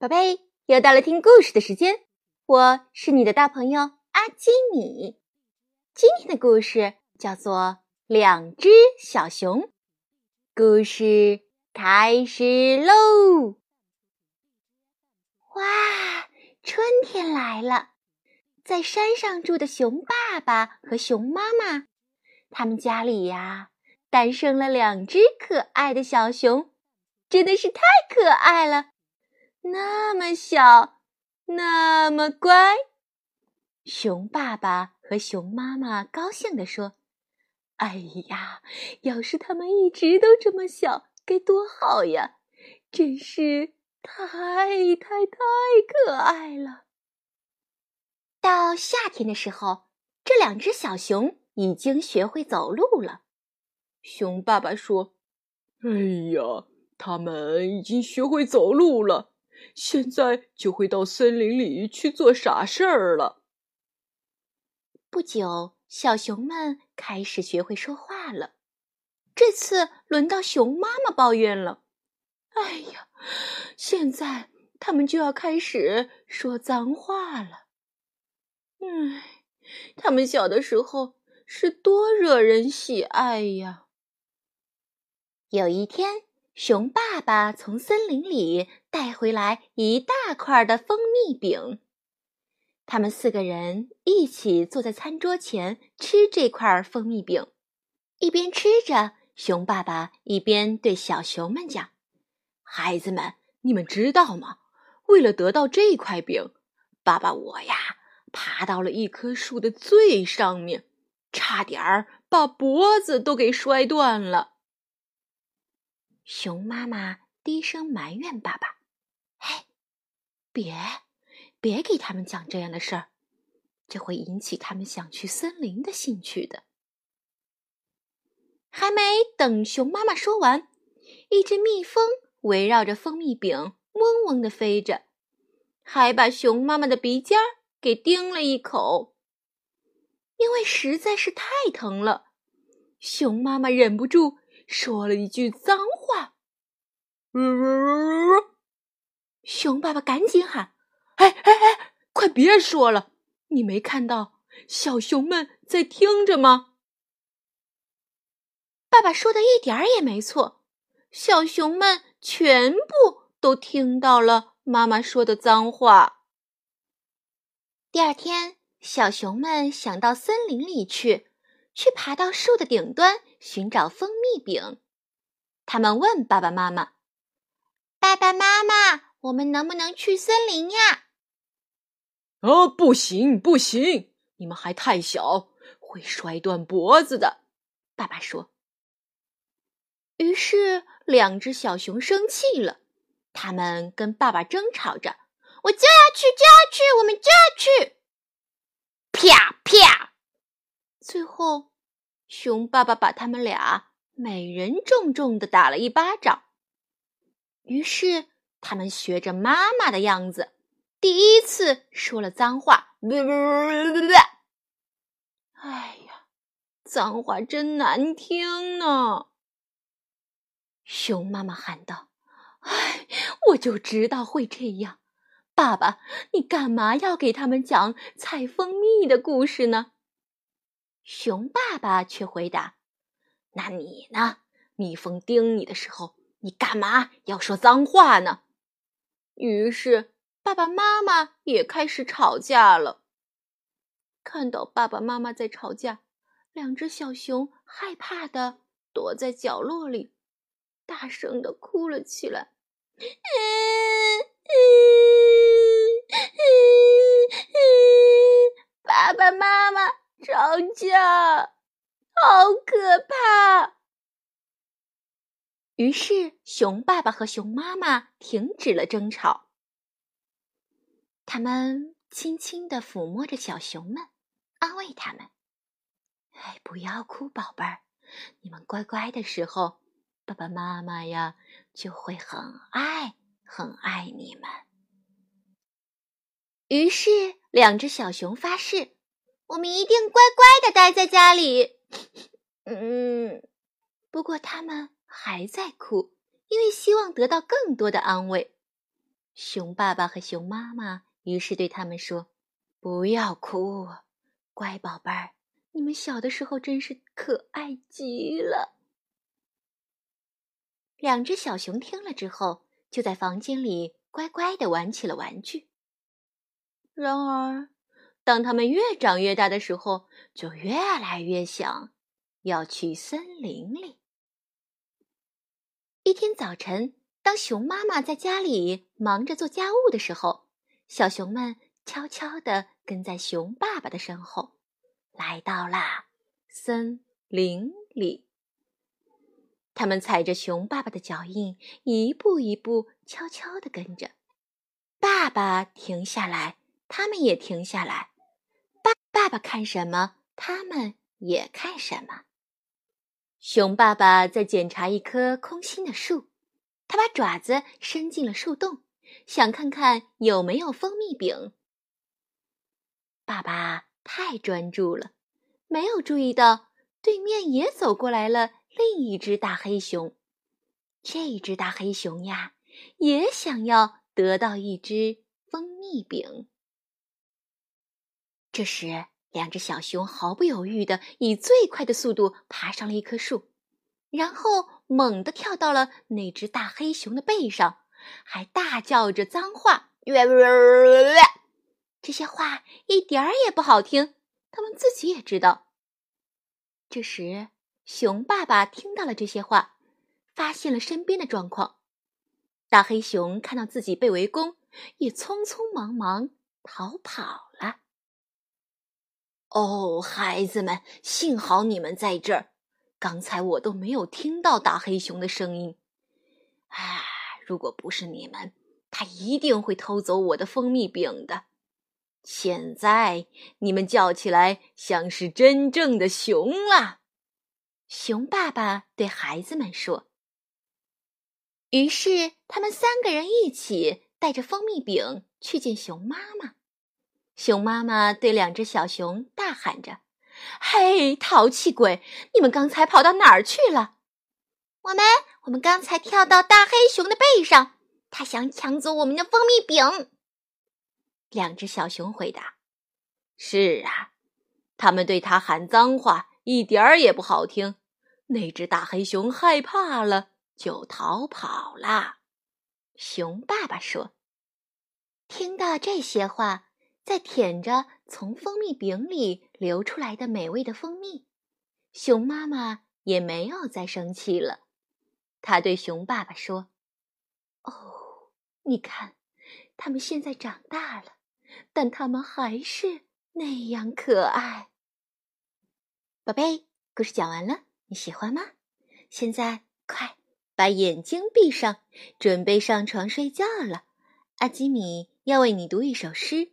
宝贝，又到了听故事的时间，我是你的大朋友阿基米。今天的故事叫做《两只小熊》。故事开始喽！哇，春天来了，在山上住的熊爸爸和熊妈妈，他们家里呀，诞生了两只可爱的小熊，真的是太可爱了。那么小，那么乖，熊爸爸和熊妈妈高兴地说：“哎呀，要是他们一直都这么小，该多好呀！真是太太太可爱了。”到夏天的时候，这两只小熊已经学会走路了。熊爸爸说：“哎呀，他们已经学会走路了。”现在就会到森林里去做傻事儿了。不久，小熊们开始学会说话了。这次轮到熊妈妈抱怨了：“哎呀，现在他们就要开始说脏话了。唉，他们小的时候是多惹人喜爱呀。”有一天。熊爸爸从森林里带回来一大块的蜂蜜饼，他们四个人一起坐在餐桌前吃这块蜂蜜饼。一边吃着，熊爸爸一边对小熊们讲：“孩子们，你们知道吗？为了得到这块饼，爸爸我呀，爬到了一棵树的最上面，差点儿把脖子都给摔断了。”熊妈妈低声埋怨爸爸：“嘿，别，别给他们讲这样的事儿，这会引起他们想去森林的兴趣的。”还没等熊妈妈说完，一只蜜蜂围绕着蜂蜜饼嗡嗡的飞着，还把熊妈妈的鼻尖儿给叮了一口。因为实在是太疼了，熊妈妈忍不住。说了一句脏话，熊爸爸赶紧喊：“哎哎哎，快别说了！你没看到小熊们在听着吗？”爸爸说的一点儿也没错，小熊们全部都听到了妈妈说的脏话。第二天，小熊们想到森林里去。去爬到树的顶端寻找蜂蜜饼，他们问爸爸妈妈：“爸爸妈妈，我们能不能去森林呀？”“啊，不行不行，你们还太小，会摔断脖子的。”爸爸说。于是两只小熊生气了，他们跟爸爸争吵着：“我就要去，就要去，我们就要去！”啪啪，最后。熊爸爸把他们俩每人重重的打了一巴掌。于是他们学着妈妈的样子，第一次说了脏话。哎呀，脏话真难听呢！熊妈妈喊道：“哎，我就知道会这样。爸爸，你干嘛要给他们讲采蜂蜜的故事呢？”熊爸爸却回答：“那你呢？蜜蜂叮你的时候，你干嘛要说脏话呢？”于是爸爸妈妈也开始吵架了。看到爸爸妈妈在吵架，两只小熊害怕的躲在角落里，大声的哭了起来 爸妈妈。吵架，好可怕！于是，熊爸爸和熊妈妈停止了争吵。他们轻轻的抚摸着小熊们，安慰他们：“哎，不要哭，宝贝儿，你们乖乖的时候，爸爸妈妈呀就会很爱很爱你们。”于是，两只小熊发誓。我们一定乖乖的待在家里。嗯，不过他们还在哭，因为希望得到更多的安慰。熊爸爸和熊妈妈于是对他们说：“不要哭，乖宝贝儿，你们小的时候真是可爱极了。”两只小熊听了之后，就在房间里乖乖的玩起了玩具。然而，当他们越长越大的时候，就越来越想要去森林里。一天早晨，当熊妈妈在家里忙着做家务的时候，小熊们悄悄地跟在熊爸爸的身后，来到了森林里。他们踩着熊爸爸的脚印，一步一步悄悄地跟着。爸爸停下来，他们也停下来。爸爸看什么，他们也看什么。熊爸爸在检查一棵空心的树，他把爪子伸进了树洞，想看看有没有蜂蜜饼。爸爸太专注了，没有注意到对面也走过来了另一只大黑熊。这只大黑熊呀，也想要得到一只蜂蜜饼。这时。两只小熊毫不犹豫地以最快的速度爬上了一棵树，然后猛地跳到了那只大黑熊的背上，还大叫着脏话。这些话一点儿也不好听，他们自己也知道。这时，熊爸爸听到了这些话，发现了身边的状况。大黑熊看到自己被围攻，也匆匆忙忙逃跑了。哦，孩子们，幸好你们在这儿。刚才我都没有听到大黑熊的声音。啊，如果不是你们，他一定会偷走我的蜂蜜饼的。现在你们叫起来像是真正的熊了。熊爸爸对孩子们说。于是，他们三个人一起带着蜂蜜饼去见熊妈妈。熊妈妈对两只小熊大喊着：“嘿，淘气鬼！你们刚才跑到哪儿去了？”“我们，我们刚才跳到大黑熊的背上，他想抢走我们的蜂蜜饼。”两只小熊回答：“是啊，他们对他喊脏话，一点儿也不好听。那只大黑熊害怕了，就逃跑了。”熊爸爸说：“听到这些话。”在舔着从蜂蜜饼里流出来的美味的蜂蜜，熊妈妈也没有再生气了。她对熊爸爸说：“哦，你看，他们现在长大了，但他们还是那样可爱。”宝贝，故事讲完了，你喜欢吗？现在快把眼睛闭上，准备上床睡觉了。阿基米要为你读一首诗。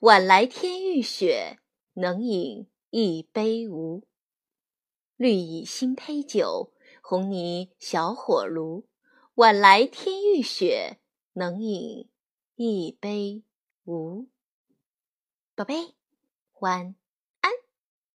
晚来天欲雪，能饮一杯无？绿蚁新醅酒，红泥小火炉。晚来天欲雪，能饮一杯无？宝贝，晚。